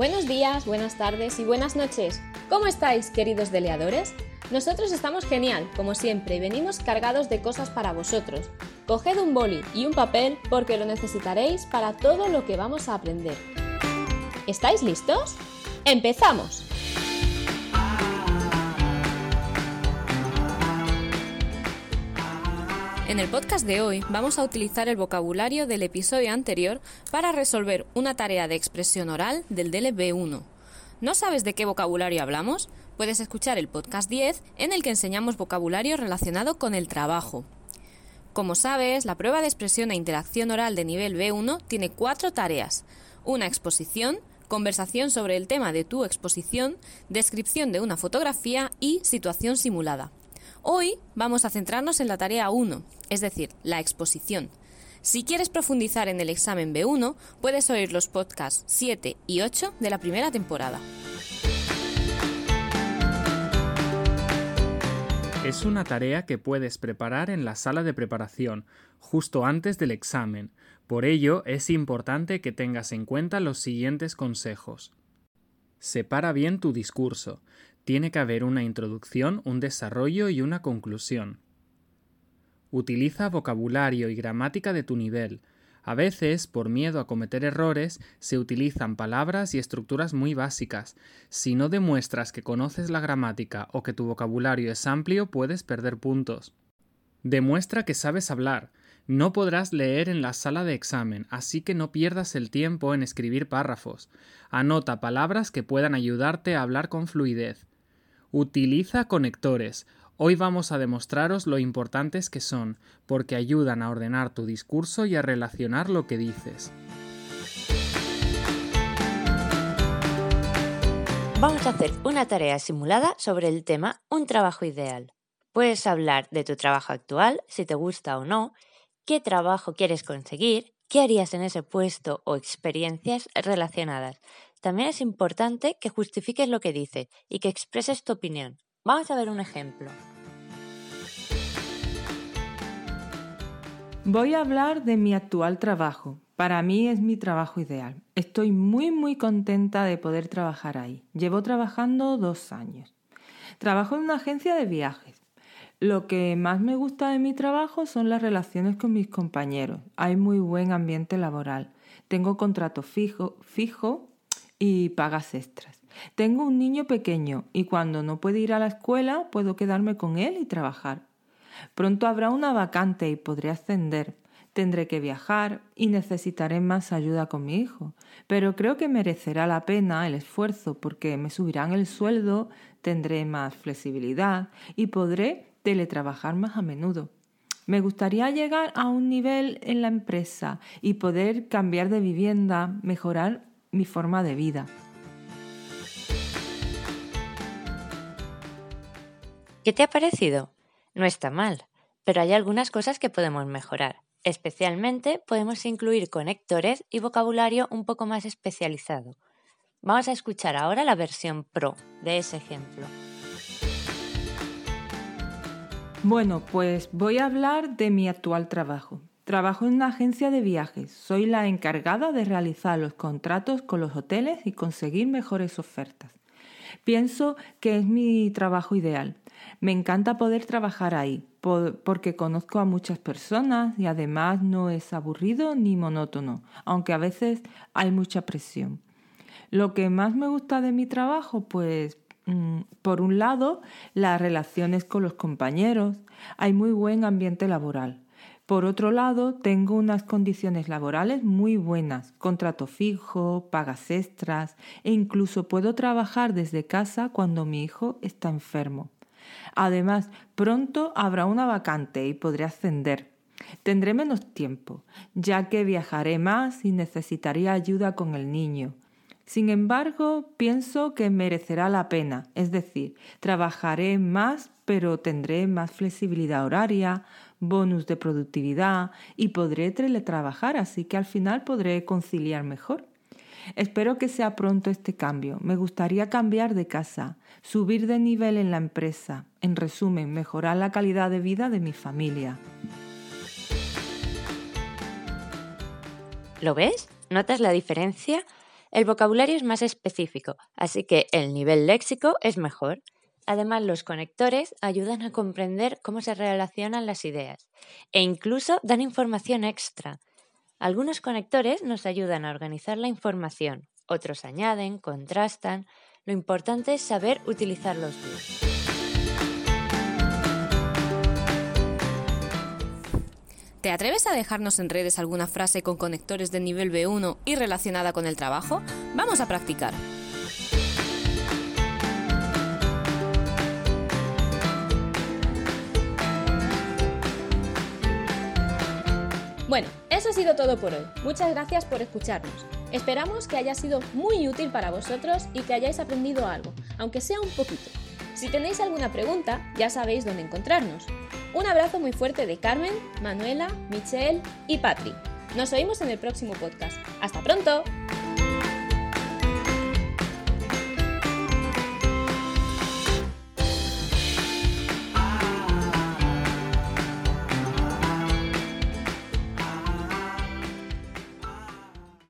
Buenos días, buenas tardes y buenas noches. ¿Cómo estáis, queridos deleadores? Nosotros estamos genial, como siempre, y venimos cargados de cosas para vosotros. Coged un boli y un papel porque lo necesitaréis para todo lo que vamos a aprender. ¿Estáis listos? ¡Empezamos! En el podcast de hoy vamos a utilizar el vocabulario del episodio anterior para resolver una tarea de expresión oral del DLB1. ¿No sabes de qué vocabulario hablamos? Puedes escuchar el podcast 10 en el que enseñamos vocabulario relacionado con el trabajo. Como sabes, la prueba de expresión e interacción oral de nivel B1 tiene cuatro tareas. Una exposición, conversación sobre el tema de tu exposición, descripción de una fotografía y situación simulada. Hoy vamos a centrarnos en la tarea 1, es decir, la exposición. Si quieres profundizar en el examen B1, puedes oír los podcasts 7 y 8 de la primera temporada. Es una tarea que puedes preparar en la sala de preparación, justo antes del examen. Por ello, es importante que tengas en cuenta los siguientes consejos. Separa bien tu discurso. Tiene que haber una introducción, un desarrollo y una conclusión. Utiliza vocabulario y gramática de tu nivel. A veces, por miedo a cometer errores, se utilizan palabras y estructuras muy básicas. Si no demuestras que conoces la gramática o que tu vocabulario es amplio, puedes perder puntos. Demuestra que sabes hablar. No podrás leer en la sala de examen, así que no pierdas el tiempo en escribir párrafos. Anota palabras que puedan ayudarte a hablar con fluidez. Utiliza conectores. Hoy vamos a demostraros lo importantes que son, porque ayudan a ordenar tu discurso y a relacionar lo que dices. Vamos a hacer una tarea simulada sobre el tema Un trabajo ideal. Puedes hablar de tu trabajo actual, si te gusta o no, qué trabajo quieres conseguir, qué harías en ese puesto o experiencias relacionadas. También es importante que justifiques lo que dices y que expreses tu opinión. Vamos a ver un ejemplo. Voy a hablar de mi actual trabajo. Para mí es mi trabajo ideal. Estoy muy muy contenta de poder trabajar ahí. Llevo trabajando dos años. Trabajo en una agencia de viajes. Lo que más me gusta de mi trabajo son las relaciones con mis compañeros. Hay muy buen ambiente laboral. Tengo contrato fijo, fijo y pagas extras. Tengo un niño pequeño y cuando no puede ir a la escuela puedo quedarme con él y trabajar. Pronto habrá una vacante y podré ascender. Tendré que viajar y necesitaré más ayuda con mi hijo, pero creo que merecerá la pena el esfuerzo porque me subirán el sueldo, tendré más flexibilidad y podré teletrabajar más a menudo. Me gustaría llegar a un nivel en la empresa y poder cambiar de vivienda, mejorar mi forma de vida. ¿Qué te ha parecido? No está mal, pero hay algunas cosas que podemos mejorar. Especialmente podemos incluir conectores y vocabulario un poco más especializado. Vamos a escuchar ahora la versión pro de ese ejemplo. Bueno, pues voy a hablar de mi actual trabajo. Trabajo en una agencia de viajes. Soy la encargada de realizar los contratos con los hoteles y conseguir mejores ofertas. Pienso que es mi trabajo ideal. Me encanta poder trabajar ahí, porque conozco a muchas personas y además no es aburrido ni monótono, aunque a veces hay mucha presión. Lo que más me gusta de mi trabajo, pues, mm, por un lado, las relaciones con los compañeros. Hay muy buen ambiente laboral. Por otro lado, tengo unas condiciones laborales muy buenas, contrato fijo, pagas extras e incluso puedo trabajar desde casa cuando mi hijo está enfermo. Además, pronto habrá una vacante y podré ascender. Tendré menos tiempo, ya que viajaré más y necesitaría ayuda con el niño. Sin embargo, pienso que merecerá la pena, es decir, trabajaré más pero tendré más flexibilidad horaria, bonus de productividad y podré teletrabajar, así que al final podré conciliar mejor. Espero que sea pronto este cambio. Me gustaría cambiar de casa, subir de nivel en la empresa, en resumen, mejorar la calidad de vida de mi familia. ¿Lo ves? ¿Notas la diferencia? El vocabulario es más específico, así que el nivel léxico es mejor. Además, los conectores ayudan a comprender cómo se relacionan las ideas e incluso dan información extra. Algunos conectores nos ayudan a organizar la información, otros añaden, contrastan. Lo importante es saber utilizarlos bien. ¿Te atreves a dejarnos en redes alguna frase con conectores de nivel B1 y relacionada con el trabajo? Vamos a practicar. Bueno, eso ha sido todo por hoy. Muchas gracias por escucharnos. Esperamos que haya sido muy útil para vosotros y que hayáis aprendido algo, aunque sea un poquito. Si tenéis alguna pregunta, ya sabéis dónde encontrarnos. Un abrazo muy fuerte de Carmen, Manuela, Michelle y Patri. Nos oímos en el próximo podcast. ¡Hasta pronto!